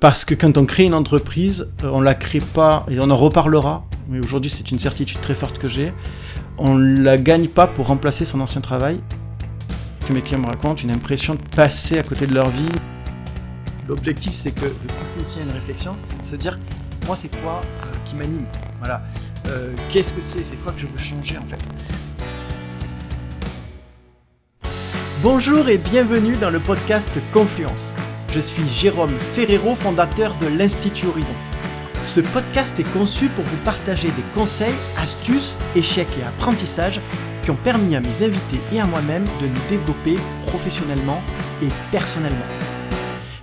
Parce que quand on crée une entreprise, euh, on la crée pas, et on en reparlera, mais aujourd'hui c'est une certitude très forte que j'ai, on la gagne pas pour remplacer son ancien travail. Que mes clients me racontent, une impression de passer à côté de leur vie. L'objectif c'est que de à une réflexion, c'est de se dire, moi c'est quoi euh, qui m'anime? Voilà. Euh, Qu'est-ce que c'est? C'est quoi que je veux changer en fait? Bonjour et bienvenue dans le podcast Confluence. Je suis Jérôme Ferrero, fondateur de l'Institut Horizon. Ce podcast est conçu pour vous partager des conseils, astuces, échecs et apprentissages qui ont permis à mes invités et à moi-même de nous développer professionnellement et personnellement.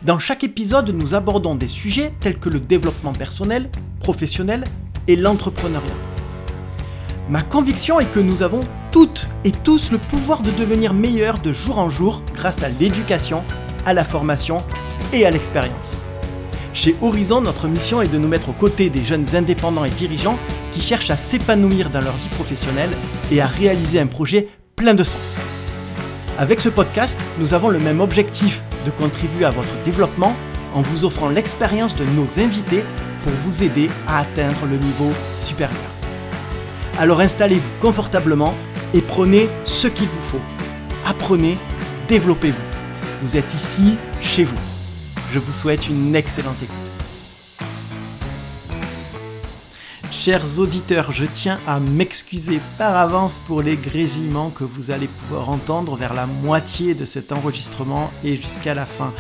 Dans chaque épisode, nous abordons des sujets tels que le développement personnel, professionnel et l'entrepreneuriat. Ma conviction est que nous avons toutes et tous le pouvoir de devenir meilleurs de jour en jour grâce à l'éducation, à la formation et à l'expérience. Chez Horizon, notre mission est de nous mettre aux côtés des jeunes indépendants et dirigeants qui cherchent à s'épanouir dans leur vie professionnelle et à réaliser un projet plein de sens. Avec ce podcast, nous avons le même objectif de contribuer à votre développement en vous offrant l'expérience de nos invités pour vous aider à atteindre le niveau supérieur. Alors installez-vous confortablement et prenez ce qu'il vous faut. Apprenez, développez-vous. Vous êtes ici, chez vous. Je vous souhaite une excellente écoute. Chers auditeurs, je tiens à m'excuser par avance pour les grésillements que vous allez pouvoir entendre vers la moitié de cet enregistrement et jusqu'à la fin.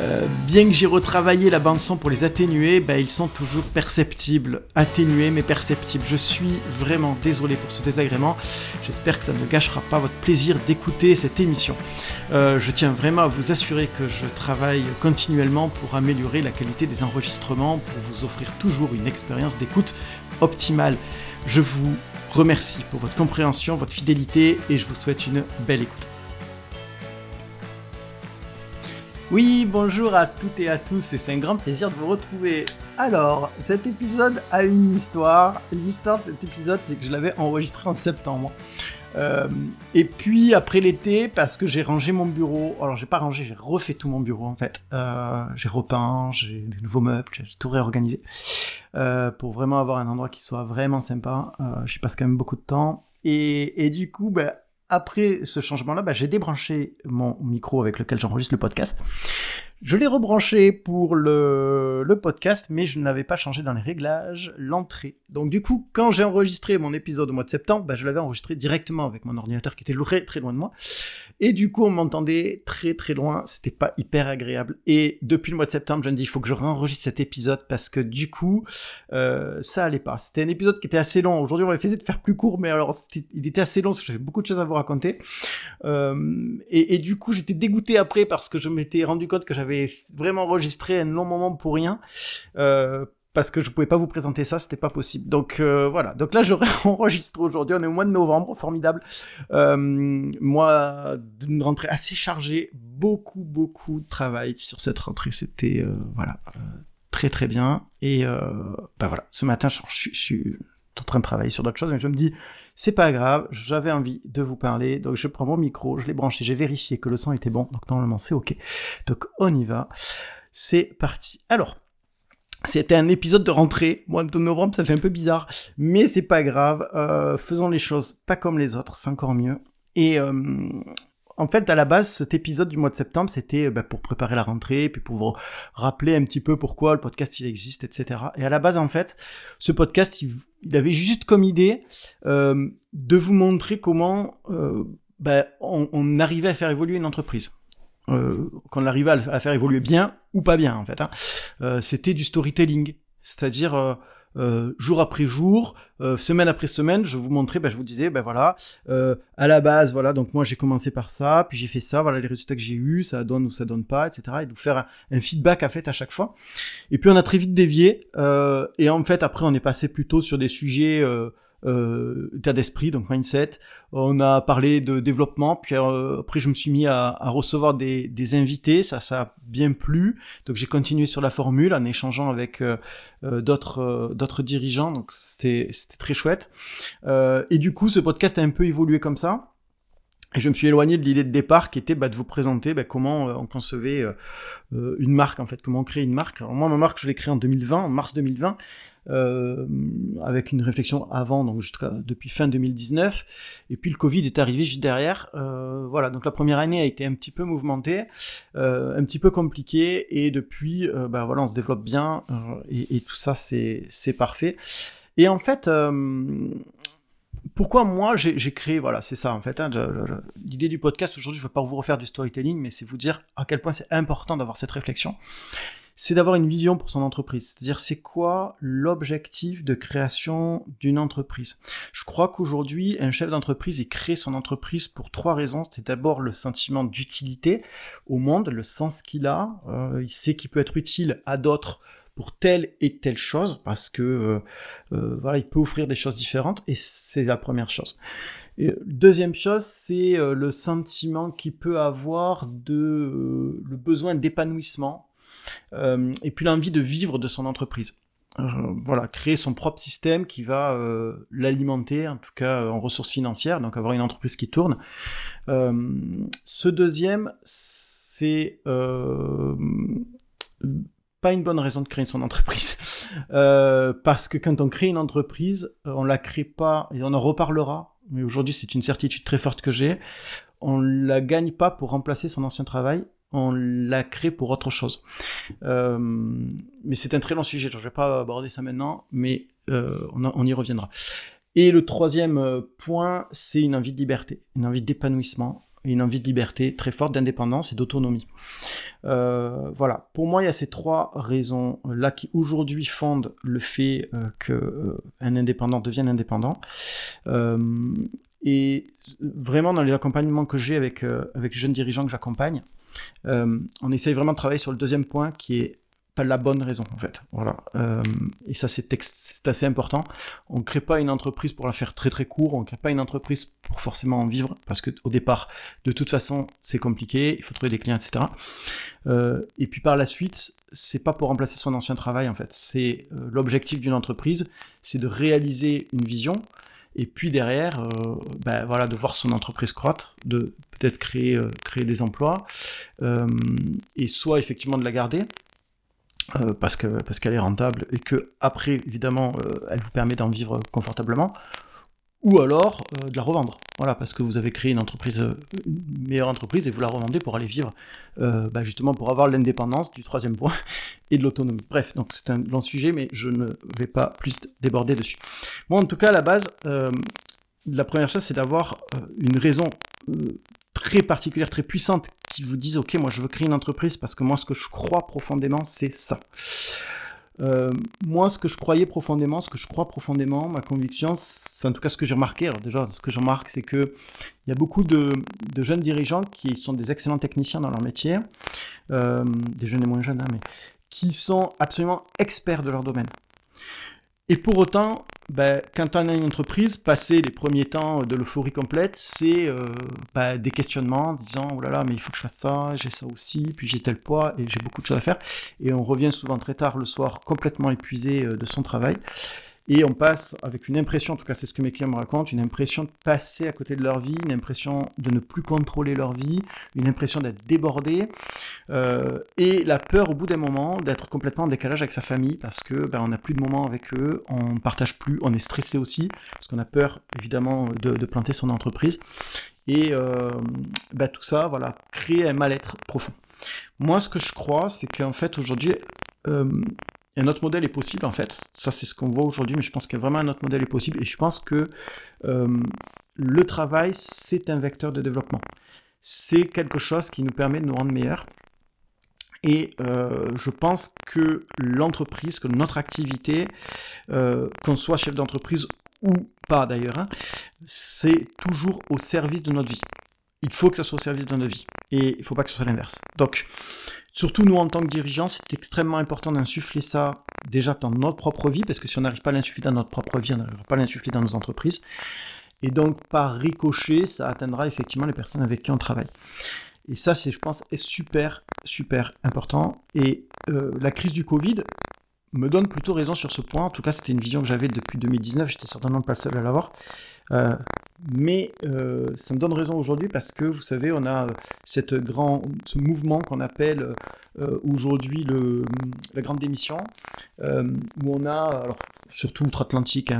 Euh, bien que j'ai retravaillé la bande son pour les atténuer, bah, ils sont toujours perceptibles, atténués mais perceptibles. Je suis vraiment désolé pour ce désagrément. J'espère que ça ne gâchera pas votre plaisir d'écouter cette émission. Euh, je tiens vraiment à vous assurer que je travaille continuellement pour améliorer la qualité des enregistrements, pour vous offrir toujours une expérience d'écoute optimale. Je vous remercie pour votre compréhension, votre fidélité et je vous souhaite une belle écoute. Oui, bonjour à toutes et à tous, et c'est un grand plaisir de vous retrouver. Alors, cet épisode a une histoire. L'histoire de cet épisode, c'est que je l'avais enregistré en septembre. Euh, et puis après l'été, parce que j'ai rangé mon bureau, alors j'ai pas rangé, j'ai refait tout mon bureau en fait. Euh, j'ai repeint, j'ai des nouveaux meubles, j'ai tout réorganisé euh, pour vraiment avoir un endroit qui soit vraiment sympa. J'y passe quand même beaucoup de temps. Et, et du coup, bah, après ce changement-là, bah, j'ai débranché mon micro avec lequel j'enregistre le podcast. Je l'ai rebranché pour le, podcast, mais je n'avais pas changé dans les réglages l'entrée. Donc du coup, quand j'ai enregistré mon épisode au mois de septembre, bah, je l'avais enregistré directement avec mon ordinateur qui était très très loin de moi. Et du coup, on m'entendait très très loin. C'était pas hyper agréable. Et depuis le mois de septembre, je me dis, il faut que je réenregistre cet épisode parce que du coup, euh, ça allait pas. C'était un épisode qui était assez long. Aujourd'hui, on va essayer de faire plus court, mais alors il était assez long parce que j'avais beaucoup de choses à vous raconter. Euh, et, et du coup, j'étais dégoûté après parce que je m'étais rendu compte que j'avais vraiment enregistré un long moment pour rien. Euh, parce que je pouvais pas vous présenter ça, c'était pas possible. Donc euh, voilà. Donc là, j'aurais enregistré aujourd'hui. On est au mois de novembre, formidable. Euh, moi, d'une rentrée assez chargée, beaucoup beaucoup de travail sur cette rentrée. C'était voilà très très bien. Et bah voilà, ce matin, je, je, suis en train de travailler sur d'autres choses, mais je me dis c'est pas grave, j'avais envie de vous parler, donc je prends mon micro, je l'ai branché, j'ai vérifié que le son était bon, donc normalement c'est ok. Donc on y va, c'est parti. Alors, c'était un épisode de rentrée, mois de novembre, ça fait un peu bizarre, mais c'est pas grave, euh, faisons les choses pas comme les autres, c'est encore mieux. Et euh, en fait, à la base, cet épisode du mois de septembre, c'était bah, pour préparer la rentrée, puis pour vous rappeler un petit peu pourquoi le podcast il existe, etc. Et à la base, en fait, ce podcast, il, avait juste comme idée euh, de vous montrer comment euh, bah, on, arrivait à faire évoluer une entreprise. Euh, qu'on arrivait à faire évoluer bien ou pas bien, en fait. Hein. Euh, c'était du storytelling, c'est-à-dire euh, euh, jour après jour, euh, semaine après semaine, je vous montrais, ben, je vous disais, ben voilà, euh, à la base, voilà, donc moi j'ai commencé par ça, puis j'ai fait ça, voilà les résultats que j'ai eus, ça donne ou ça donne pas, etc. Et de vous faire un, feedback à fait à chaque fois. Et puis on a très vite dévié, et en fait après on est passé plutôt sur des sujets euh, état d'esprit, donc mindset. On a parlé de développement, puis euh, après je me suis mis à, à recevoir des, des, invités, ça ça a bien plu. Donc j'ai continué sur la formule en échangeant avec euh, euh d'autres euh, d'autres dirigeants, donc c'était c'était très chouette. et du coup ce podcast a un peu évolué comme ça. Et je me suis éloigné de l'idée de départ qui était bah, de vous présenter bah, comment on concevait une marque, en fait, comment on crée une marque. Alors moi, ma marque, je l'ai créée en 2020, en mars 2020. Euh, avec une réflexion avant, donc depuis fin 2019. Et puis le Covid est arrivé juste derrière. Euh, voilà, donc la première année a été un petit peu mouvementée, euh, un petit peu compliquée, et depuis, bah voilà, on se développe bien, et, et, tout ça c'est parfait. Et en fait, pourquoi moi j'ai créé, voilà, c'est ça en fait. Hein, L'idée du podcast aujourd'hui, je ne vais pas vous refaire du storytelling, mais c'est vous dire à quel point c'est important d'avoir cette réflexion c'est d'avoir une vision pour son entreprise. C'est-à-dire, c'est quoi l'objectif de création d'une entreprise? Je crois qu'aujourd'hui, un chef d'entreprise, il crée son entreprise pour trois raisons. C'est d'abord le sentiment d'utilité au monde, le sens qu'il a. Euh, il sait qu'il peut être utile à d'autres pour telle et telle chose, parce que euh, euh, voilà, il peut offrir des choses différentes, et c'est la première chose. deuxième chose, c'est le sentiment qu'il peut avoir de le besoin d'épanouissement euh, et puis l'envie de vivre de son entreprise. Euh, voilà, créer son propre système qui va euh, l'alimenter, en tout cas en ressources financières, donc avoir une entreprise qui tourne. ce deuxième, c'est pas une bonne raison de créer son entreprise. parce que quand on crée une entreprise, on la crée pas, et on en reparlera, mais aujourd'hui c'est une certitude très forte que j'ai, on la gagne pas pour remplacer son ancien travail, on l'a créé pour autre chose. Euh, mais c'est un très long sujet, je ne vais pas aborder ça maintenant, mais euh, on, y reviendra. Et le troisième euh, point, c'est une envie de liberté, une envie d'épanouissement, une envie de liberté très forte, d'indépendance et d'autonomie. voilà, pour moi, il y a ces trois raisons-là qui aujourd'hui fondent le fait qu'un indépendant devienne indépendant. et vraiment, dans les accompagnements que j'ai avec, les jeunes dirigeants que j'accompagne, euh, on essaye vraiment de travailler sur le deuxième point qui est pas la bonne raison en fait. Voilà. Euh, et ça c'est assez important. On ne crée pas une entreprise pour la faire très très court, on ne crée pas une entreprise pour forcément en vivre, parce qu'au départ, de toute façon, c'est compliqué, il faut trouver des clients, etc. Euh, et puis par la suite, c'est pas pour remplacer son ancien travail en fait. C'est l'objectif d'une entreprise, c'est de réaliser une vision, et puis derrière, euh, ben voilà, de voir son entreprise croître, de peut-être créer, euh, créer des emplois, euh, et soit effectivement de la garder, parce qu'elle parce qu'elle est rentable, et que après, évidemment, elle vous permet d'en vivre confortablement, ou alors euh, de la revendre. Voilà, parce que vous avez créé une entreprise, euh, une meilleure entreprise et vous la revendez pour aller vivre, euh, bah, justement pour avoir l'indépendance du troisième point et de l'autonomie. Bref, donc c'est un long sujet, mais je ne vais pas plus déborder dessus. Moi, en tout cas, à la base, la première chose, c'est d'avoir une raison très particulière, très puissante, qui vous dise, ok, moi je veux créer une entreprise parce que moi, ce que je crois profondément, c'est ça. Euh, moi, ce que je croyais profondément, ce que je crois profondément, ma conviction, c'est en tout cas ce que j'ai remarqué. Alors déjà, ce que je remarque, c'est que il y a beaucoup de, jeunes dirigeants qui sont des excellents techniciens dans leur métier, euh, des jeunes et moins jeunes, hein, mais qui sont absolument experts de leur domaine. Et pour autant, ben, quand on a une entreprise, passer les premiers temps de l'euphorie complète, c'est euh, ben, des questionnements disant oh là là, mais il faut que je fasse ça, j'ai ça aussi, puis j'ai tel poids et j'ai beaucoup de choses à faire. Et on revient souvent très tard le soir, complètement épuisé euh, de son travail. Et on passe avec une impression, en tout cas c'est ce que mes clients me racontent, une impression de passer à côté de leur vie, une impression de ne plus contrôler leur vie, une impression d'être débordé, euh, et la peur au bout d'un moment d'être complètement en décalage avec sa famille parce que ben, on n'a plus de moments avec eux, on ne partage plus, on est stressé aussi parce qu'on a peur évidemment de, planter son entreprise. Et euh, ben, tout ça, voilà, crée un mal-être profond. Moi, ce que je crois, c'est qu'en fait aujourd'hui, euh, un autre modèle est possible en fait. Ça c'est ce qu'on voit aujourd'hui, mais je pense qu'il y a vraiment un autre modèle est possible. Et je pense que euh, le travail, c'est un vecteur de développement. C'est quelque chose qui nous permet de nous rendre meilleurs. Et euh, je pense que l'entreprise, que notre activité, euh, qu'on soit chef d'entreprise ou pas d'ailleurs, hein, c'est toujours au service de notre vie. Il faut que ça soit au service de notre vie. Et il ne faut pas que ce soit l'inverse. Donc, Surtout nous en tant que dirigeants, c'est extrêmement important d'insuffler ça déjà dans notre propre vie, parce que si on n'arrive pas à l'insuffler dans notre propre vie, on n'arrivera pas à l'insuffler dans nos entreprises. Et donc par ricochet, ça atteindra effectivement les personnes avec qui on travaille. Et ça, c'est, je pense, est super, super important. Et euh, la crise du Covid me donne plutôt raison sur ce point. En tout cas, c'était une vision que j'avais depuis 2019. J'étais certainement pas le seul à l'avoir. Euh, Mais euh, ça me donne raison aujourd'hui parce que vous savez, on a cette grand, ce mouvement qu'on appelle aujourd'hui la grande démission, où on a, alors surtout outre-Atlantique, hein.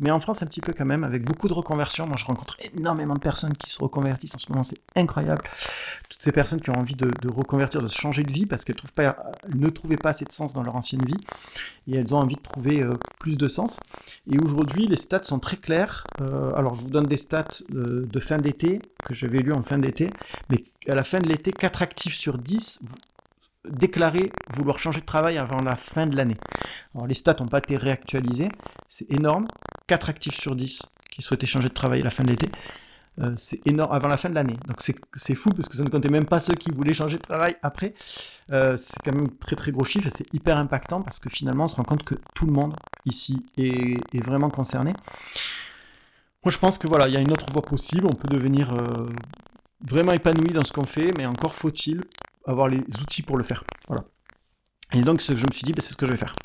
mais en France un petit peu quand même, avec beaucoup de reconversions. Moi, je rencontre énormément de personnes qui se reconvertissent en ce moment, c'est incroyable. Toutes ces personnes qui ont envie de, reconvertir, de changer de vie parce qu'elles ne trouvaient pas assez de sens dans leur ancienne vie et elles ont envie de trouver euh, plus de sens. Et aujourd'hui, les stats sont très clairs. Euh, alors, je vous donne des stats euh, de fin d'été que j'avais lu en fin d'été, mais à la fin de l'été, 4 actifs sur 10 déclarer vouloir changer de travail avant la fin de l'année. Alors les stats n'ont pas été réactualisées, c'est énorme. 4 actifs sur 10 qui souhaitaient changer de travail à la fin de l'été. Euh, c'est énorme avant la fin de l'année. Donc c'est fou parce que ça ne comptait même pas ceux qui voulaient changer de travail après. Euh, c'est quand même très très gros chiffre et c'est hyper impactant parce que finalement on se rend compte que tout le monde ici est, vraiment concerné. Moi je pense que voilà, il y a une autre voie possible, on peut devenir euh, vraiment épanoui dans ce qu'on fait, mais encore faut-il avoir les outils pour le faire. Voilà. Et donc, je me suis dit, ben, c'est ce que je vais faire.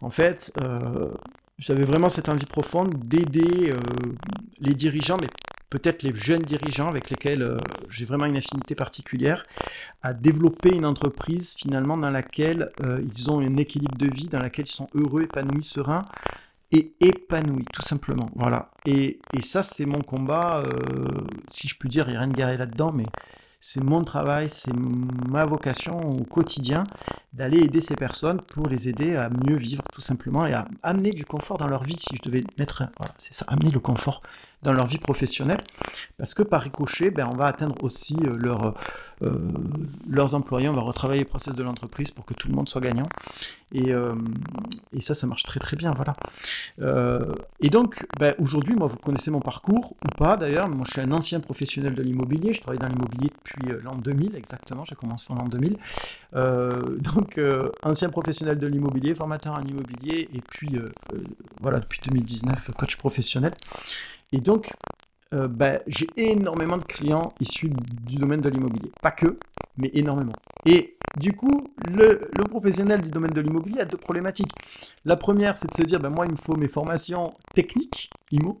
En fait, euh, j'avais vraiment cette envie profonde d'aider euh, les dirigeants, mais peut-être les jeunes dirigeants avec lesquels euh, j'ai vraiment une affinité particulière, à développer une entreprise finalement dans laquelle ils ont un équilibre de vie, dans laquelle ils sont heureux, épanouis, sereins et épanouis, tout simplement. Voilà. Et, et ça, c'est mon combat. si je puis dire, il n'y a rien de garé là-dedans, mais c'est mon travail, c'est ma vocation au quotidien d'aller aider ces personnes pour les aider à mieux vivre tout simplement et à amener du confort dans leur vie si je devais mettre, voilà, c'est ça, amener le confort dans leur vie professionnelle, parce que par ricochet, ben, on va atteindre aussi euh, euh, leurs employés, on va retravailler le process de l'entreprise pour que tout le monde soit gagnant. Et, euh, et ça, ça marche très très bien, voilà. et donc, ben, aujourd'hui, moi, vous connaissez mon parcours, ou pas d'ailleurs, moi je suis un ancien professionnel de l'immobilier, je travaille dans l'immobilier depuis l'an 2000 exactement, j'ai commencé en l'an 2000. donc, ancien professionnel de l'immobilier, formateur en immobilier, et puis, voilà, depuis 2019, coach professionnel. Et donc, euh, bah, j'ai énormément de clients issus du domaine de l'immobilier. Pas que, mais énormément. Et du coup, le, professionnel du domaine de l'immobilier a deux problématiques. La première, c'est de se dire, ben, moi, il me faut mes formations techniques, IMO.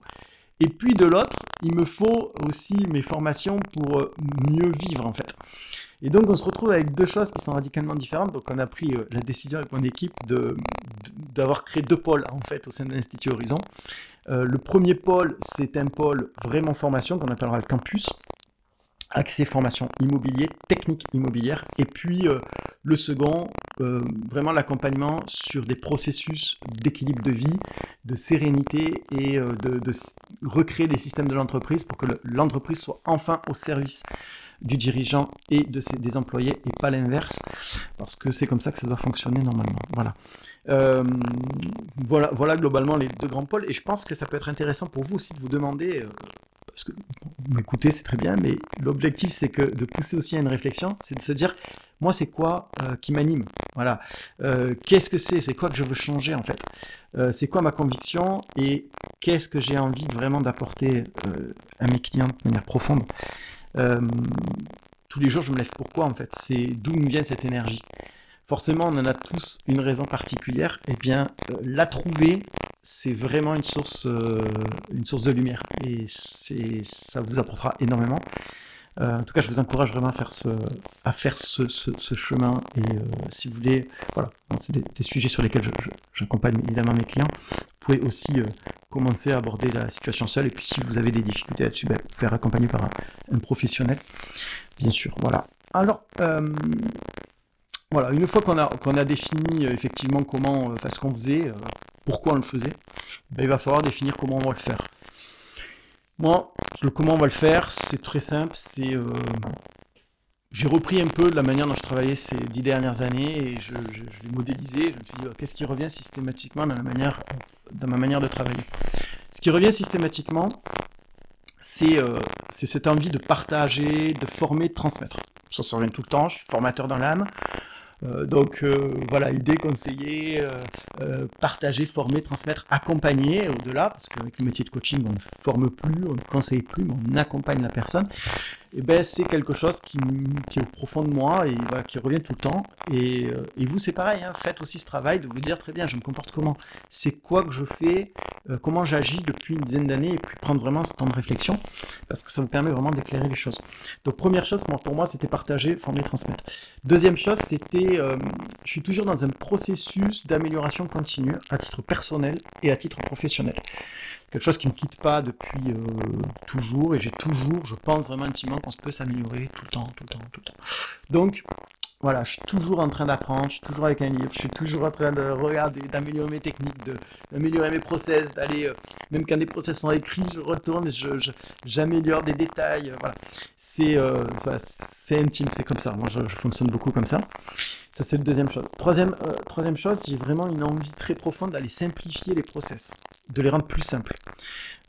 Et puis de l'autre, il me faut aussi mes formations pour euh, mieux vivre, en fait. Et donc, on se retrouve avec deux choses qui sont radicalement différentes. Donc, on a pris euh, la décision avec mon équipe d'avoir créé deux pôles, en fait, au sein de l'Institut Horizon. Euh, le premier pôle, c'est un pôle vraiment formation qu'on appellera le campus, accès formation immobilier, technique immobilière. Et puis euh, le second, vraiment l'accompagnement sur des processus d'équilibre de vie, de sérénité et de, recréer les systèmes de l'entreprise pour que l'entreprise soit enfin au service du dirigeant et de ses, des employés et pas l'inverse, parce que c'est comme ça que ça doit fonctionner normalement. Voilà. Euh, voilà, voilà globalement les deux grands pôles. Et je pense que ça peut être intéressant pour vous aussi de vous demander, euh, parce que m'écouter c'est très bien, mais l'objectif c'est que de pousser aussi à une réflexion, c'est de se dire, moi c'est quoi euh, qui m'anime? Voilà. qu'est-ce que c'est? C'est quoi que je veux changer en fait? C'est quoi ma conviction? Et qu'est-ce que j'ai envie vraiment d'apporter à mes clients de manière profonde? Tous les jours, je me lève pourquoi en fait? C'est d'où me vient cette énergie? Forcément on en a tous une raison particulière, eh bien euh, la trouver, c'est vraiment une source, euh, une source de lumière, et ça vous apportera énormément. Euh, en tout cas, je vous encourage vraiment à faire ce, à faire ce, chemin. Et si vous voulez, voilà, c'est des, sujets sur lesquels j'accompagne évidemment mes clients. Vous pouvez aussi commencer à aborder la situation seule. Et puis, si vous avez des difficultés là-dessus, ben, vous faire accompagner par un, un, professionnel, bien sûr. Voilà. Alors, voilà, une fois qu'on a, qu'on a défini euh, effectivement comment, euh, ce qu'on faisait, euh, pourquoi on le faisait, ben, il va falloir définir comment on va le faire. Moi, le comment on va le faire, c'est très simple, c'est... j'ai repris un peu de la manière dont je travaillais ces dix dernières années et je, l'ai modélisé, je me suis dit, qu'est-ce qui revient systématiquement dans, ma manière de travailler? Ce qui revient systématiquement, c'est cette envie de partager, de former, de transmettre. Ça, ça revient tout le temps, je suis formateur dans l'âme. Euh, donc euh, voilà, aider, conseiller, euh, partager, former, transmettre, accompagner au-delà, parce qu'avec le métier de coaching, on ne forme plus, on ne conseille plus, mais on accompagne la personne. Et ben c'est quelque chose qui, est au profond de moi et qui revient tout le temps. Et, euh, vous, c'est pareil, hein. faites aussi ce travail de vous dire très bien, je me comporte comment, c'est quoi que je fais, euh, comment j'agis depuis une dizaine d'années, et puis prendre vraiment ce temps de réflexion, parce que ça vous permet vraiment d'éclairer les choses. Donc première chose, pour moi, c'était partager, former, transmettre. Deuxième chose, c'était, euh, je suis toujours dans un processus d'amélioration continue à titre personnel et à titre professionnel quelque chose qui ne me quitte pas depuis euh, toujours et j'ai toujours, je pense vraiment intimement qu'on peut s'améliorer tout le temps, tout le temps, tout le temps. Donc voilà, je suis toujours en train d'apprendre, je suis toujours avec un livre, je suis toujours en train de regarder, d'améliorer mes techniques, d'améliorer mes process, d'aller, euh, même quand des process sont écrits, je retourne et j'améliore des détails. Euh, voilà, c'est intime, c'est comme ça. Moi, je, fonctionne beaucoup comme ça. Ça, c'est la deuxième chose. Troisième, troisième chose, j'ai vraiment une envie très profonde d'aller simplifier les process de les rendre plus simples.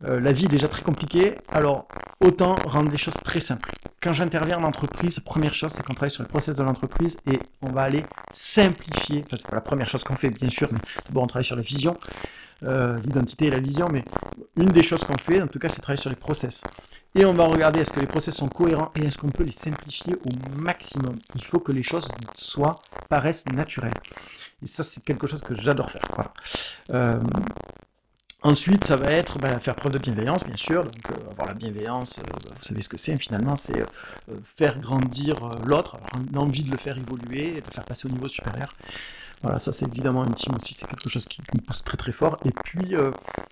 Euh, la vie est déjà très compliquée, alors autant rendre les choses très simples. Quand j'interviens en entreprise, première chose, c'est qu'on travaille sur le process de l'entreprise et on va aller simplifier. Enfin, c'est pas la première chose qu'on fait, bien sûr, mais bon, on travaille sur la vision, euh, l'identité et la vision, mais une des choses qu'on fait, en tout cas, c'est travailler sur les process. Et on va regarder est-ce que les process sont cohérents et est-ce qu'on peut les simplifier au maximum. Il faut que les choses soient, paraissent naturelles. Et ça, c'est quelque chose que j'adore faire. Euh, Ensuite, ça va être bah, faire preuve de bienveillance, bien sûr. Donc, euh, avoir la bienveillance, euh, vous savez ce que c'est finalement, c'est faire grandir l'autre, l'envie de le faire évoluer, de le faire passer au niveau supérieur. Voilà, ça c'est évidemment intime aussi, c'est quelque chose qui, me pousse très très fort. Et puis euh,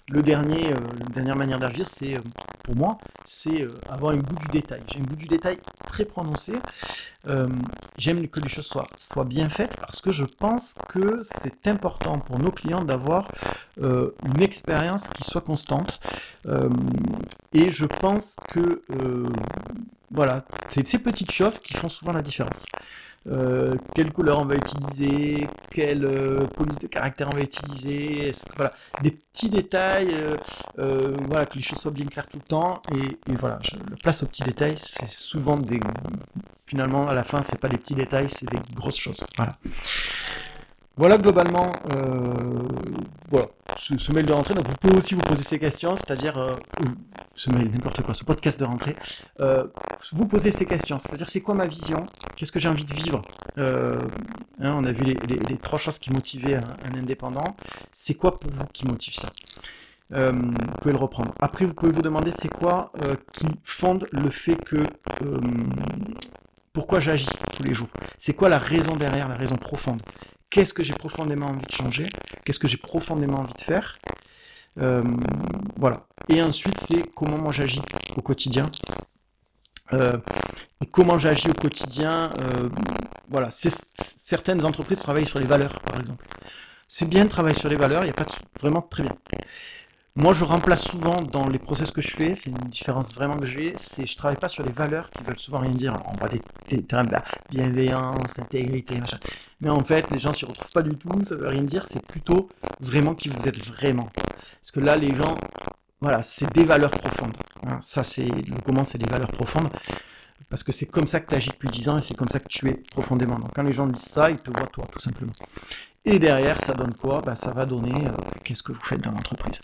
le dernier, euh, la dernière manière d'agir, c'est euh, pour moi, c'est avoir un goût du détail. J'ai un goût du détail très prononcé. J'aime que les choses soient, soient bien faites parce que je pense que c'est important pour nos clients d'avoir une expérience qui soit constante. et je pense que voilà, c'est ces petites choses qui font souvent la différence. Euh, quelle couleur on va utiliser, quelle euh, police de caractère on va utiliser, voilà, des petits détails, euh, voilà, que les choses soient bien claires tout le temps, et, voilà, je le place aux petits détails, c'est souvent des, finalement, à la fin, c'est pas des petits détails, c'est des grosses choses, voilà. Voilà globalement voilà, ce, mail de rentrée. Donc vous pouvez aussi vous poser ces questions, c'est-à-dire ce mail, n'importe quoi, ce podcast de rentrée. vous posez ces questions, c'est-à-dire c'est quoi ma vision, qu'est-ce que j'ai envie de vivre? Hein, on a vu les, trois choses qui motivaient un, indépendant. C'est quoi pour vous qui motive ça? Vous pouvez le reprendre. Après, vous pouvez vous demander c'est quoi qui fonde le fait que pourquoi j'agis tous les jours? C'est quoi la raison derrière, la raison profonde? Qu'est-ce que j'ai profondément envie de changer, qu'est-ce que j'ai profondément envie de faire. Euh, voilà. Et ensuite, c'est comment moi j'agis au quotidien. Euh, et comment j'agis au quotidien. Euh, voilà. Certaines entreprises travaillent sur les valeurs, par exemple. C'est bien de travailler sur les valeurs, il n'y a pas de vraiment très bien. Moi, je remplace souvent dans les process que je fais, c'est une différence vraiment que j'ai, c'est je travaille pas sur les valeurs qui veulent souvent rien dire. on voit des, termes de bienveillance, intégrité, machin. Mais en fait, les gens s'y retrouvent pas du tout, ça veut rien dire, c'est plutôt vraiment qui vous êtes vraiment. Parce que là, les gens, voilà, c'est des valeurs profondes. Hein. ça, c'est le comment, c'est des valeurs profondes. Parce que c'est comme ça que tu agis depuis 10 ans et c'est comme ça que tu es profondément. Donc quand les gens disent ça, ils te voient toi, tout simplement. Et derrière, ça donne quoi? Ben, Ça va donner euh, qu'est-ce que vous faites dans l'entreprise.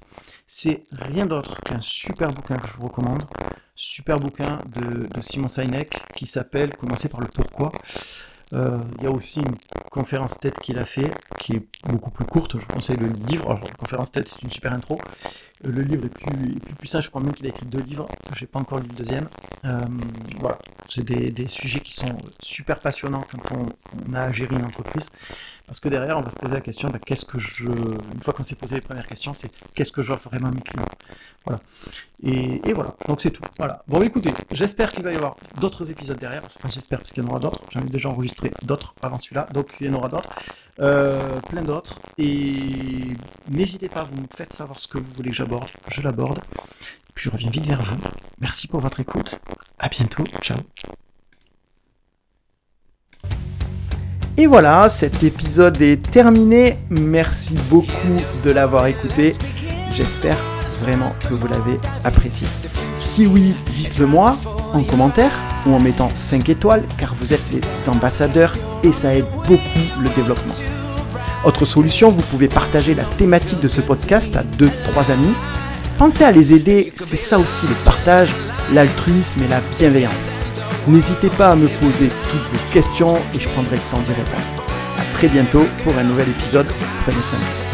C'est rien d'autre qu'un super bouquin que je vous recommande. Super bouquin de, Simon Sinek qui s'appelle Commencer par le pourquoi. Euh, il y a aussi une conférence tête qu'il a fait qui est beaucoup plus courte. Je vous conseille le livre. Alors, conférence tête, c'est une super intro. Euh, le livre est plus, plus puissant. Je crois même qu'il a écrit deux livres. J'ai pas encore lu le deuxième. voilà. C'est des, sujets qui sont super passionnants quand on, on a à gérer une entreprise. Parce que derrière, on va se poser la question, bah, qu'est-ce que je... Une fois qu'on s'est posé les premières questions, c'est qu'est-ce que j'offre vraiment à mes clients Voilà. Et, voilà, donc c'est tout. Voilà. Bon, écoutez, j'espère qu'il va y avoir d'autres épisodes derrière. Enfin, j'espère, parce qu'il y en aura d'autres. J'en ai déjà enregistré d'autres avant celui-là, donc il y en aura d'autres. Euh, plein d'autres. Et n'hésitez pas, vous me faites savoir ce que vous voulez que j'aborde. Je l'aborde. Puis je reviens vite vers vous. Merci pour votre écoute. À bientôt. Ciao. Et voilà, cet épisode est terminé. Merci beaucoup de l'avoir écouté. J'espère vraiment que vous l'avez apprécié. Si oui, dites-le moi en commentaire ou en mettant 5 étoiles car vous êtes les ambassadeurs et ça aide beaucoup le développement. Autre solution, vous pouvez partager la thématique de ce podcast à 2-3 amis. Pensez à les aider, c'est ça aussi le partage, l'altruisme et la bienveillance. N'hésitez pas à me poser toutes vos questions et je prendrai le temps d'y répondre. A très bientôt pour un nouvel épisode. Prenez soin.